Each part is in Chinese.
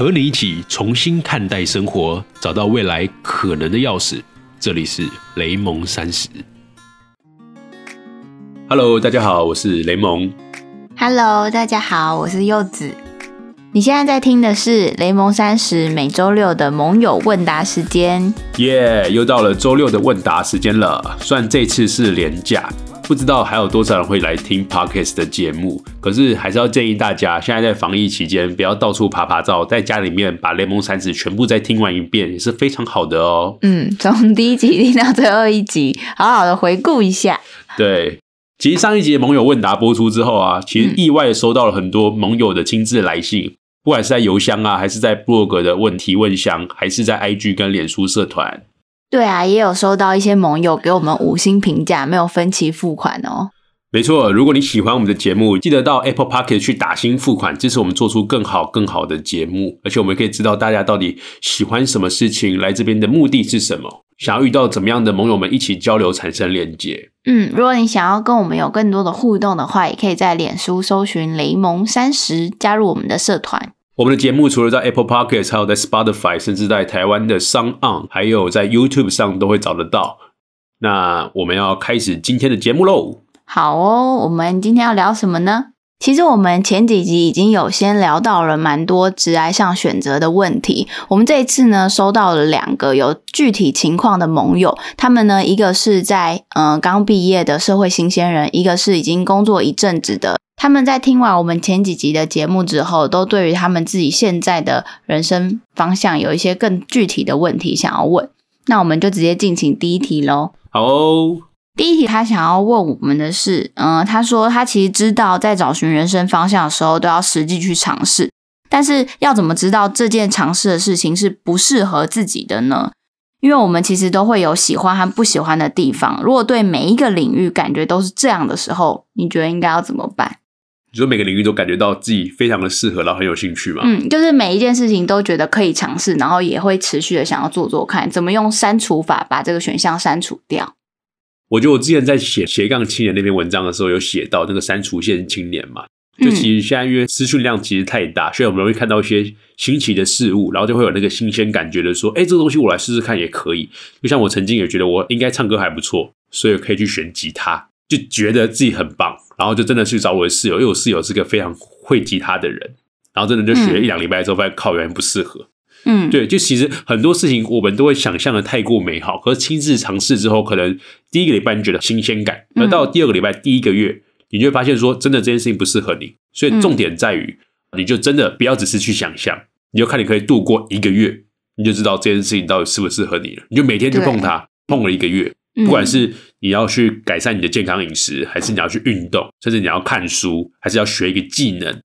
和你一起重新看待生活，找到未来可能的钥匙。这里是雷蒙三十。Hello，大家好，我是雷蒙。Hello，大家好，我是柚子。你现在在听的是雷蒙三十每周六的盟友问答时间。耶、又到了周六的问答时间了。虽然这次是连假，不知道还有多少人会来听 Podcast 的节目，可是还是要建议大家，现在在防疫期间，不要到处爬爬照，在家里面把雷蒙三子全部再听完一遍，也是非常好的哦。嗯，从第一集听到最后一集，好好的回顾一下。对，其实上一集的盟友问答播出之后啊，其实意外的收到了很多盟友的亲自来信，不管是在邮箱啊，还是在 blog 的问题问箱，还是在 IG 跟脸书社团。对啊，也有收到一些盟友给我们五星评价，没有分期付款哦。没错，如果你喜欢我们的节目，记得到 Apple Pocket 去打新付款，支持我们做出更好、更好的节目。而且我们可以知道大家到底喜欢什么事情，来这边的目的是什么，想要遇到怎么样的盟友们一起交流，产生连接。嗯，如果你想要跟我们有更多的互动的话，也可以在脸书搜寻雷蒙三十，加入我们的社团。我们的节目除了在 Apple Podcast，还有在 Spotify，甚至在台湾的 s o n g On，还有在 YouTube 上都会找得到。那我们要开始今天的节目喽。好哦，我们今天要聊什么呢？其实我们前几集已经有先聊到了蛮多职涯上选择的问题。我们这一次呢，收到了两个有具体情况的盟友，他们呢，一个是在嗯、呃刚毕业的社会新鲜人，一个是已经工作一阵子的。他们在听完我们前几集的节目之后，都对于他们自己现在的人生方向有一些更具体的问题想要问。那我们就直接进行第一题喽。好哦，第一题，他想要问我们的是，嗯、他说他其实知道在找寻人生方向的时候都要实际去尝试，但是要怎么知道这件尝试的事情是不适合自己的呢？因为我们其实都会有喜欢和不喜欢的地方，如果对每一个领域感觉都是这样的时候，你觉得应该要怎么办？你说每个领域都感觉到自己非常的适合，然后很有兴趣嘛？嗯，就是每一件事情都觉得可以尝试，然后也会持续的想要做做看，怎么用删除法把这个选项删除掉。我觉得我之前在写斜杠青年那篇文章的时候，有写到那个删除线青年嘛，就嗯其实现在因为资讯量其实太大，所以我们容易看到一些新奇的事物，然后就会有那个新鲜感觉的说，哎，这个东西我来试试看也可以。就像我曾经也觉得我应该唱歌还不错，所以可以去选吉他，就觉得自己很棒，然后就真的去找我的室友，因为我室友是个非常会吉他的人，然后真的就学了一两礼拜之后，发现靠，原来不适合。嗯，对，就其实很多事情我们都会想象的太过美好，可是亲自尝试之后，可能第一个礼拜你觉得新鲜感，而到第二个礼拜、第一个月，你就会发现说，真的这件事情不适合你。所以重点在于，你就真的不要只是去想象，你就看你可以度过一个月，你就知道这件事情到底适不适合你了。你就每天去碰它，碰了一个月，嗯不管是你要去改善你的健康饮食，还是你要去运动，甚至你要看书，还是要学一个技能。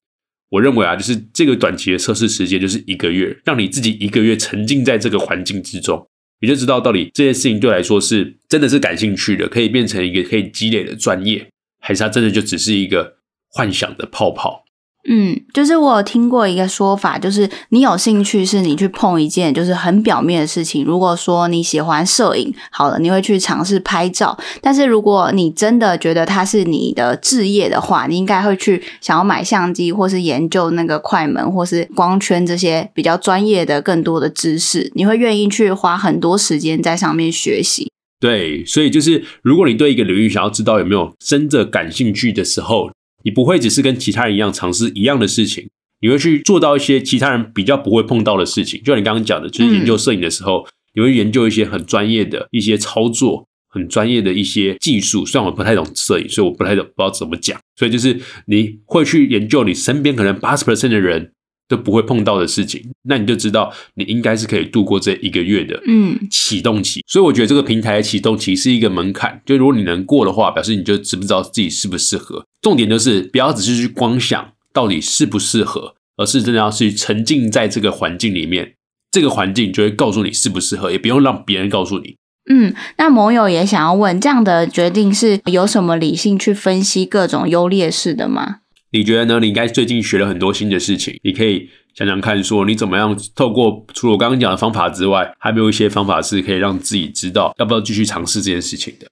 我认为啊，就是这个短期的测试时间就是一个月，让你自己一个月沉浸在这个环境之中，你就知道到底这件事情对来说是真的是感兴趣的，可以变成一个可以积累的专业，还是它真的就只是一个幻想的泡泡？嗯，就是我有听过一个说法，就是你有兴趣是你去碰一件就是很表面的事情。如果说你喜欢摄影，好了，你会去尝试拍照。但是如果你真的觉得它是你的置业的话，你应该会去想要买相机，或是研究那个快门，或是光圈这些比较专业的更多的知识。你会愿意去花很多时间在上面学习。对，所以就是如果你对一个领域想要知道有没有真的感兴趣的时候，你不会只是跟其他人一样尝试一样的事情，你会去做到一些其他人比较不会碰到的事情。就像你刚刚讲的，就是研究摄影的时候，你会研究一些很专业的一些操作，很专业的一些技术。虽然我不太懂摄影，所以我不太懂，不知道怎么讲。所以就是你会去研究你身边可能八十 percent 的人都不会碰到的事情，那你就知道你应该是可以度过这一个月的嗯启动期。所以我觉得这个平台的启动期是一个门槛，就如果你能过的话，表示你就知不知道自己适不适合。重点就是不要只是去光想到底适不适合，而是真的要去沉浸在这个环境里面，这个环境就会告诉你适不适合，也不用让别人告诉你。嗯，那盟友也想要问，这样的决定是有什么理性去分析各种优劣势的吗？你觉得呢？你应该最近学了很多新的事情，你可以想想看，说你怎么样透过除了我刚刚讲的方法之外，还没有一些方法是可以让自己知道要不要继续尝试这件事情的。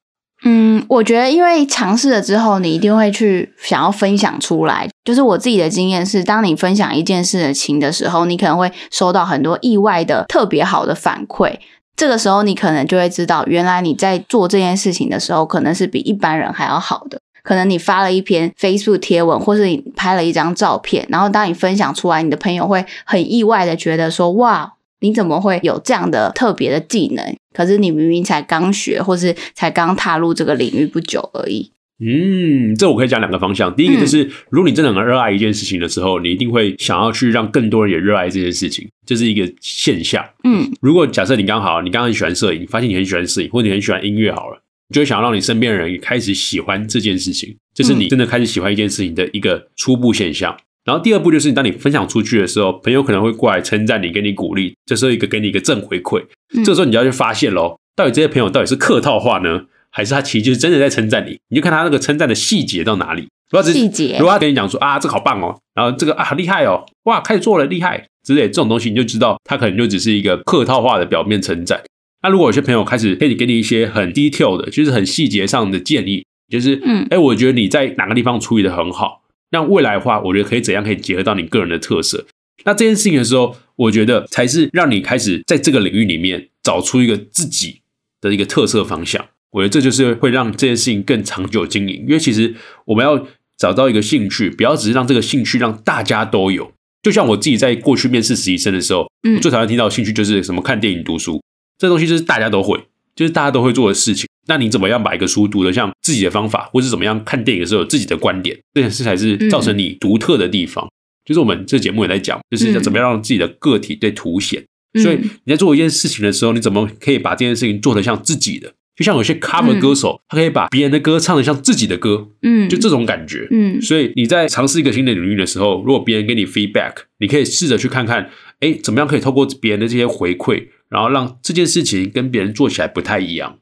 嗯，我觉得因为尝试了之后，你一定会去想要分享出来。就是我自己的经验是，当你分享一件事情的时候，你可能会收到很多意外的、特别好的反馈。这个时候，你可能就会知道，原来你在做这件事情的时候，可能是比一般人还要好的。可能你发了一篇 Facebook 贴文，或是你拍了一张照片，然后当你分享出来，你的朋友会很意外的觉得说：“哇，你怎么会有这样的特别的技能？可是你明明才刚学，或是才刚踏入这个领域不久而已。”嗯，这我可以讲两个方向。第一个就是，如果你真的很热爱一件事情的时候，你一定会想要去让更多人也热爱这件事情，这是一个现象。嗯，如果假设你刚好你刚刚很喜欢摄影，发现你很喜欢摄影，或者你很喜欢音乐，好了，你就会想要让你身边的人也开始喜欢这件事情，这是你真的开始喜欢一件事情的一个初步现象。然后第二步就是，当你分享出去的时候，朋友可能会过来称赞你，给你鼓励，这时候一个给你一个正回馈。这时候你就要去发现喽，到底这些朋友到底是客套话呢？还是他其实就是真的在称赞你，你就看他那个称赞的细节到哪里。细节，如果他跟你讲说啊，这个好棒哦，然后这个啊好厉害哦，哇，开始做了厉害之类这种东西，你就知道他可能就只是一个客套话的表面称赞。那如果有些朋友开始可以给你一些很 detail 的，就是很细节上的建议，就是嗯，哎，我觉得你在哪个地方处理的很好，那未来的话，我觉得可以怎样可以结合到你个人的特色。那这件事情的时候，我觉得才是让你开始在这个领域里面找出一个自己的一个特色方向。我觉得这就是会让这件事情更长久经营，因为其实我们要找到一个兴趣，不要只是让这个兴趣让大家都有。就像我自己在过去面试实习生的时候，我最讨厌听到兴趣就是什么看电影、读书，这东西就是大家都会，就是大家都会做的事情。那你怎么样把一个书读得像自己的方法，或是怎么样看电影的时候有自己的观点，这件事才是造成你独特的地方。就是我们这节目也在讲，就是要怎么样让自己的个体被凸显。所以你在做一件事情的时候，你怎么可以把这件事情做得像自己的？就像有些 cover 歌手，他可以把别人的歌唱得像自己的歌，嗯，就这种感觉，嗯。所以你在尝试一个新的领域的时候，如果别人给你 feedback，你可以试着去看看，哎，怎么样可以透过别人的这些回馈，然后让这件事情跟别人做起来不太一样。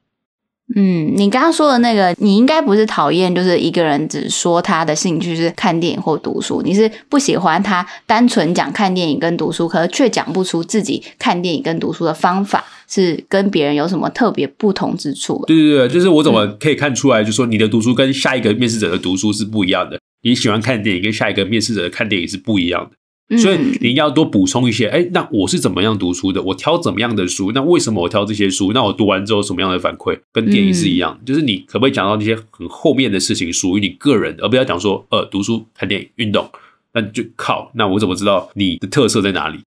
嗯，你刚刚说的那个，你应该不是讨厌，就是一个人只说他的兴趣是看电影或读书，你是不喜欢他单纯讲看电影跟读书，可是却讲不出自己看电影跟读书的方法是跟别人有什么特别不同之处。对对对，就是我怎么可以看出来，就说你的读书跟下一个面试者的读书是不一样的，你喜欢看电影跟下一个面试者的看电影是不一样的。所以你要多补充一些，哎，那我是怎么样读书的？我挑怎么样的书？那为什么我挑这些书？那我读完之后什么样的反馈？跟电影是一样，就是你可不可以讲到那些很后面的事情，属于你个人，而不要讲说，呃，读书、看电影、运动，那就靠，那我怎么知道你的特色在哪里？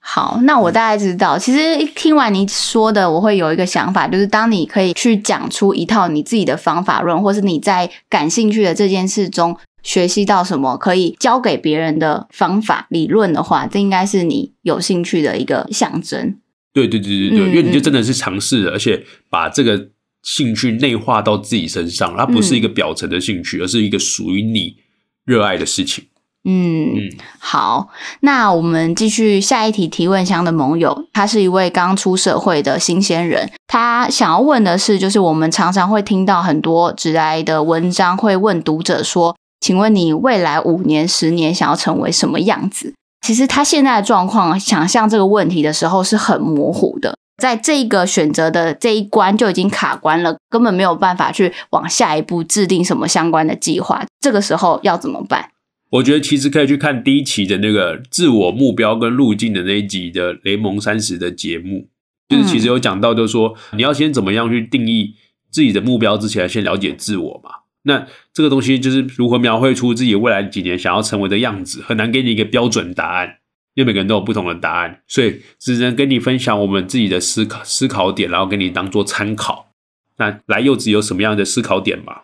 好，那我大概知道。其实听完你说的，我会有一个想法，就是当你可以去讲出一套你自己的方法论，或是你在感兴趣的这件事中。学习到什么可以教给别人的方法理论的话，这应该是你有兴趣的一个象征。对对对对对，因为你就真的是尝试了，而且把这个兴趣内化到自己身上，它不是一个表层的兴趣，而是一个属于你热爱的事情。嗯嗯，好，那我们继续下一题提问箱的盟友，他是一位刚出社会的新鲜人，他想要问的是，就是我们常常会听到很多直来的文章，会问读者说。请问你未来五年、十年想要成为什么样子？其实他现在的状况，想象这个问题的时候是很模糊的，在这个选择的这一关就已经卡关了，根本没有办法去往下一步制定什么相关的计划。这个时候要怎么办？我觉得其实可以去看第一期的那个自我目标跟路径的那一集的雷蒙三十的节目，就是其实有讲到，就是说你要先怎么样去定义自己的目标之前，先了解自我嘛。那这个东西就是如何描绘出自己未来几年想要成为的样子，很难给你一个标准答案，因为每个人都有不同的答案，所以只能跟你分享我们自己的思考思考点，然后给你当做参考。那来柚子有什么样的思考点吗？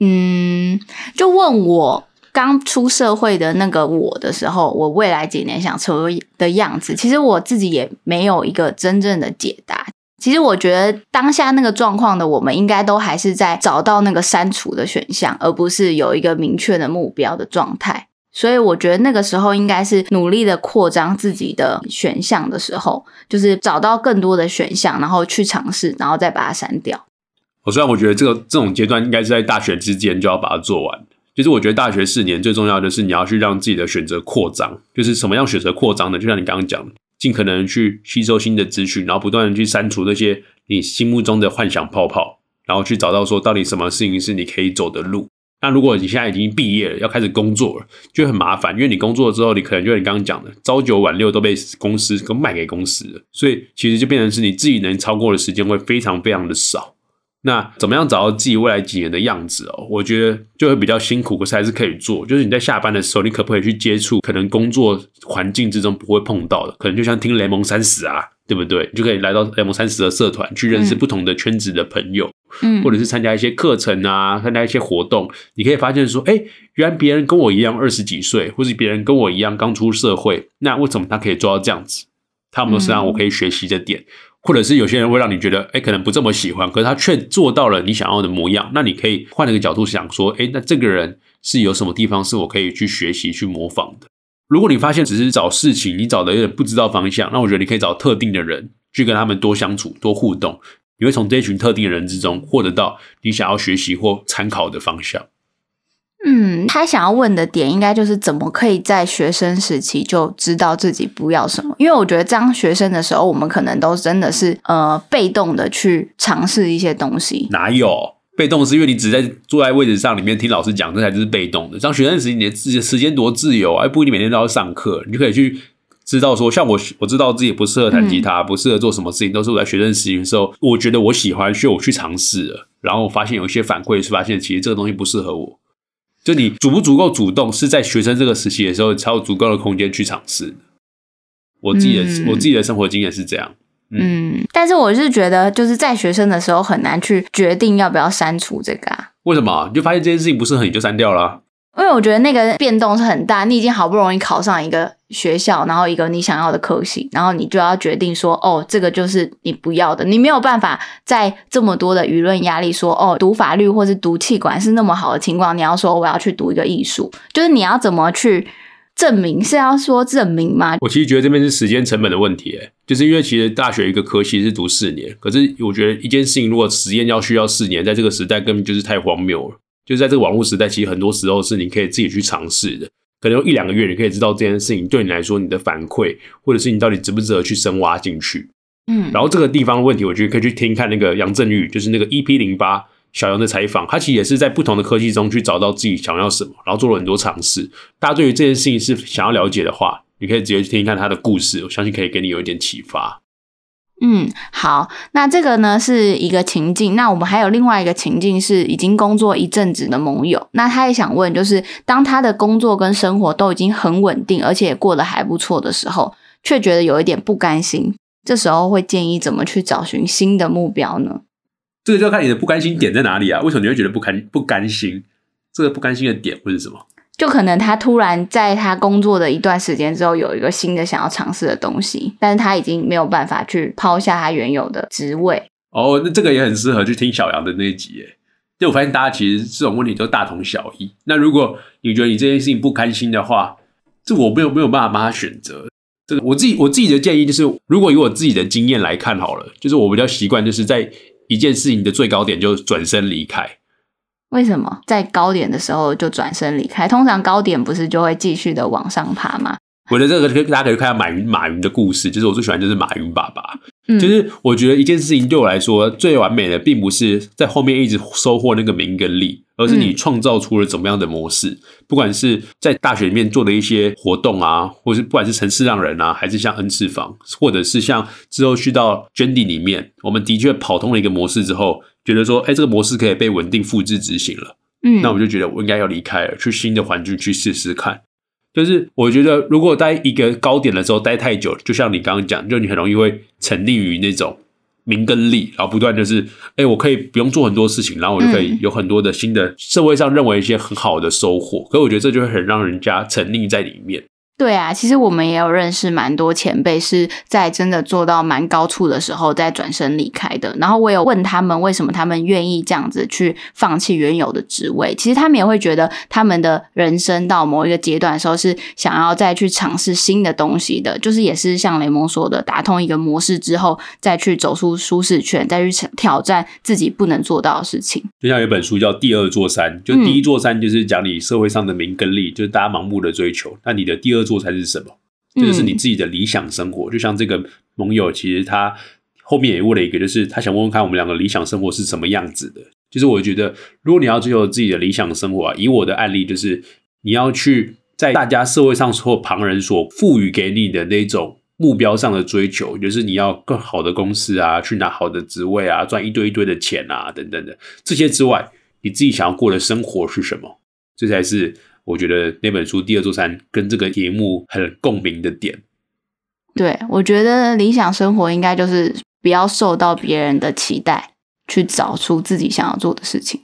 嗯，就问我刚出社会的那个我的时候，我未来几年想成为的样子，其实我自己也没有一个真正的解答。其实我觉得当下那个状况的我们，应该都还是在找到那个删除的选项，而不是有一个明确的目标的状态。所以我觉得那个时候应该是努力的扩张自己的选项的时候，就是找到更多的选项，然后去尝试，然后再把它删掉。我虽然我觉得这个这种阶段应该是在大学之间就要把它做完。其实我觉得大学四年最重要的是你要去让自己的选择扩张，就是什么样选择扩张呢？就像你刚刚讲。尽可能去吸收新的资讯，然后不断的去删除那些你心目中的幻想泡泡，然后去找到说到底什么事情是你可以走的路。那如果你现在已经毕业了，要开始工作了，就很麻烦，因为你工作了之后，你可能就你刚刚讲的，朝九晚六都被公司跟卖给公司了，所以其实就变成是你自己能超过的时间会非常非常的少。那怎么样找到自己未来几年的样子哦？我觉得就会比较辛苦，可是还是可以做。就是你在下班的时候，你可不可以去接触可能工作环境之中不会碰到的？可能就像听雷蒙三十啊，对不对？你就可以来到雷蒙三十的社团，去认识不同的圈子的朋友，嗯或者是参加一些课程啊，参加一些活动。你可以发现说，哎，原来别人跟我一样二十几岁，或是别人跟我一样刚出社会，那为什么他可以做到这样子？他有没有是让我可以学习的点？或者是有些人会让你觉得，哎，可能不这么喜欢，可是他却做到了你想要的模样。那你可以换一个角度想说，哎，那这个人是有什么地方是我可以去学习、去模仿的？如果你发现只是找事情，你找的有点不知道方向，那我觉得你可以找特定的人去跟他们多相处、多互动，你会从这群特定的人之中获得到你想要学习或参考的方向。嗯，他想要问的点应该就是怎么可以在学生时期就知道自己不要什么？因为我觉得当学生的时候，我们可能都真的是呃被动的去尝试一些东西。哪有被动？是因为你只在坐在位置上里面听老师讲，这才就是被动的。像学生时期，你的自己的时间多自由啊，不一定每天都要上课，你就可以去知道说，像我我知道自己不适合弹吉他，不适合做什么事情，都是我在学生时期的时候，我觉得我喜欢，所以我去尝试了，然后我发现有一些反馈是发现其实这个东西不适合我。就你足不足够主动，是在学生这个时期的时候才有足够的空间去尝试。我自己的、嗯我自己的生活经验是这样。嗯，但是我是觉得就是在学生的时候很难去决定要不要删除这个啊。为什么？你就发现这件事情不适合你就删掉了啊、因为我觉得那个变动是很大，你已经好不容易考上一个学校，然后一个你想要的科系，然后你就要决定说，哦，这个就是你不要的，你没有办法在这么多的舆论压力说，哦，读法律或是读气管是那么好的情况，你要说我要去读一个艺术，就是你要怎么去证明？是要说证明吗？我其实觉得这边是时间成本的问题、欸，就是因为其实大学一个科系是读四年，可是我觉得一件事情如果实验要需要四年，在这个时代根本就是太荒谬了。就是在这个网络时代，其实很多时候是你可以自己去尝试的，可能用一两个月你可以知道这件事情对你来说你的反馈，或者是你到底值不值得去深挖进去。嗯，然后这个地方的问题，我觉得可以去听看那个杨振宇，就是那个 EP 零八小杨的采访，他其实也是在不同的科技中去找到自己想要什么，然后做了很多尝试。大家对于这件事情是想要了解的话，你可以直接去听听看他的故事，我相信可以给你有一点启发。嗯，好，那这个呢是一个情境，那我们还有另外一个情境是已经工作一阵子的盟友，那他也想问，就是当他的工作跟生活都已经很稳定，而且过得还不错的时候，却觉得有一点不甘心，这时候会建议怎么去找寻新的目标呢？这个就要看你的不甘心点在哪里啊？为什么你会觉得不甘不甘心？这个不甘心的点会是什么？就可能他突然在他工作的一段时间之后，有一个新的想要尝试的东西，但是他已经没有办法去抛下他原有的职位。哦，那这个也很适合去听小杨的那一集耶。就我发现大家其实这种问题都大同小异。那如果你觉得你这件事情不甘心的话，这我没有没有办法帮他选择。这个我自己我自己的建议就是，如果以我自己的经验来看好了，就是我比较习惯就是在一件事情的最高点就转身离开。为什么在高点的时候就转身离开？通常高点不是就会继续的往上爬吗？我的这个大家可以看下马云马云的故事，就是我最喜欢就是马云爸爸。嗯，就是我觉得一件事情对我来说最完美的，并不是在后面一直收获那个名跟利，而是你创造出了怎么样的模式。不管是在大学里面做的一些活动啊，或是不管是城市让人啊，还是像 N 次方，或者是像之后去到 Jendy 里面，我们的确跑通了一个模式之后，觉得说，哎，这个模式可以被稳定复制执行了。嗯，那我就觉得我应该要离开了，去新的环境去试试看。就是我觉得，如果待一个高点的时候待太久，就像你刚刚讲，就你很容易会沉溺于那种名跟利，然后不断就是，哎，我可以不用做很多事情，然后我就可以嗯有很多的新的社会上认为一些很好的收获。可我觉得这就会很让人家沉溺在里面。对啊，其实我们也有认识蛮多前辈是在真的做到蛮高处的时候再转身离开的。然后我有问他们为什么他们愿意这样子去放弃原有的职位，其实他们也会觉得他们的人生到某一个阶段的时候是想要再去尝试新的东西的，就是也是像雷蒙说的，打通一个模式之后再去走出舒适圈，再去挑战自己不能做到的事情。就像有一本书叫《第二座山》，就第一座山就是讲你社会上的名跟利，就是大家盲目的追求。那你的第二座山是什么？这就是你自己的理想生活。就像这个盟友，其实他后面也问了一个，就是他想问问看我们两个理想生活是什么样子的。就是我觉得，如果你要追求自己的理想生活啊，以我的案例，就是你要去在大家社会上或旁人所赋予给你的那种目标上的追求，就是你要更好的公司啊，去拿好的职位啊，赚一堆一堆的钱啊，等等的这些之外，你自己想要过的生活是什么？这才是我觉得那本书《第二座山》跟这个节目很共鸣的点。对，我觉得理想生活应该就是不要受到别人的期待，去找出自己想要做的事情。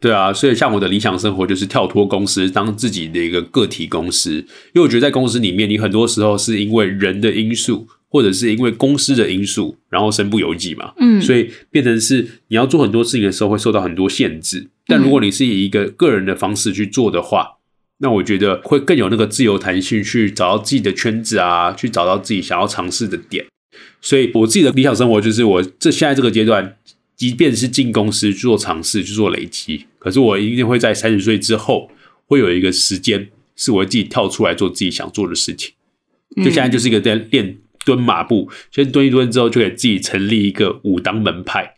对啊，所以像我的理想生活就是跳脱公司，当自己的一个个体公司。因为我觉得在公司里面，你很多时候是因为人的因素，或者是因为公司的因素，然后身不由己嘛。嗯，所以变成是你要做很多事情的时候，会受到很多限制。但如果你是以一个个人的方式去做的话，那我觉得会更有那个自由弹性，去找到自己的圈子啊，去找到自己想要尝试的点。所以我自己的理想生活就是我这现在这个阶段，即便是进公司去做尝试、去做累积，可是我一定会在三十岁之后，会有一个时间是我自己跳出来做自己想做的事情。就现在就是一个在练蹲马步，先蹲一蹲之后，就给自己成立一个武当门派。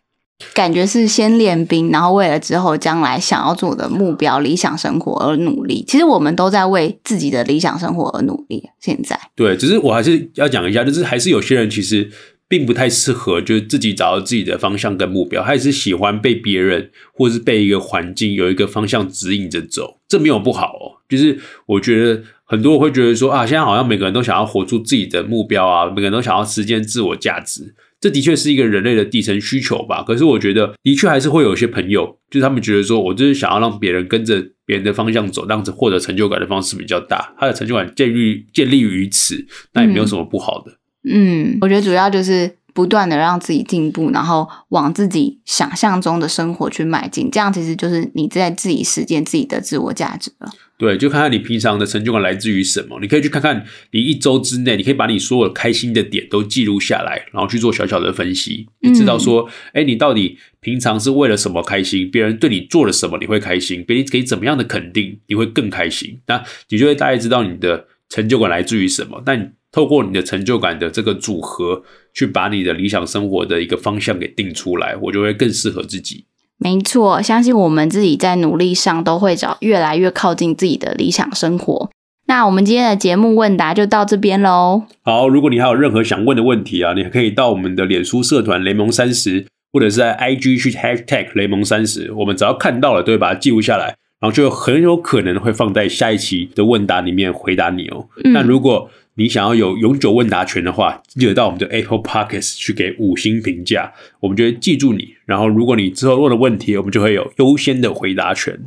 感觉是先练兵，然后为了之后将来想要做的目标、理想生活而努力。其实我们都在为自己的理想生活而努力。现在对，只是我还是要讲一下，就是还是有些人其实并不太适合，就是自己找到自己的方向跟目标，还是喜欢被别人或是被一个环境有一个方向指引着走。这没有不好哦，就是我觉得很多人会觉得说啊，现在好像每个人都想要活出自己的目标啊，每个人都想要实现自我价值。这的确是一个人类的底层需求吧。可是我觉得，的确还是会有一些朋友，就是他们觉得说，我就是想要让别人跟着别人的方向走，让获得成就感的方式比较大。他的成就感建立建立于此，那也没有什么不好的。嗯，我觉得主要就是不断的让自己进步，然后往自己想象中的生活去迈进。这样其实就是你在自己实践自己的自我价值了。对，就看看你平常的成就感来自于什么。你可以去看看你一周之内，你可以把你所有开心的点都记录下来，然后去做小小的分析，你知道说，哎，你到底平常是为了什么开心？别人对你做了什么你会开心？别人给怎么样的肯定你会更开心？那你就会大概知道你的成就感来自于什么。但透过你的成就感的这个组合，去把你的理想生活的一个方向给定出来，我就会更适合自己。没错，相信我们自己在努力上都会找越来越靠近自己的理想生活。那我们今天的节目问答就到这边喽。好，如果你还有任何想问的问题啊，你可以到我们的脸书社团雷蒙三十，或者是在 IG 去 Hashtag 雷蒙三十，我们只要看到了都会把它记录下来，然后就很有可能会放在下一期的问答里面回答你哦。那如果你想要有永久问答权的话，记得到我们的 Apple Pockets 去给五星评价，我们就会记住你。然后，如果你之后问的问题，我们就会有优先的回答权。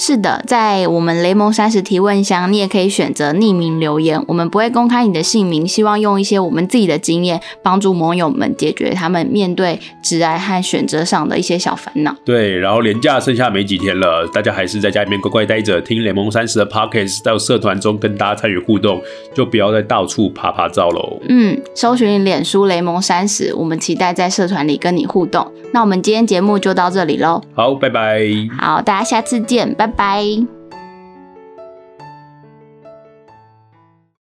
是的，在我们雷蒙三十提问箱，你也可以选择匿名留言，我们不会公开你的姓名。希望用一些我们自己的经验，帮助盟友们解决他们面对职癌和选择上的一些小烦恼。对，然后年假剩下没几天了，大家还是在家里面乖乖待着，听雷蒙三十的 Podcast，到社团中跟大家参与互动，就不要再到处爬爬照喽。嗯，搜寻脸书雷蒙三十，我们期待在社团里跟你互动。那我们今天节目就到这里喽。好，拜拜。好，大家下次见，拜拜。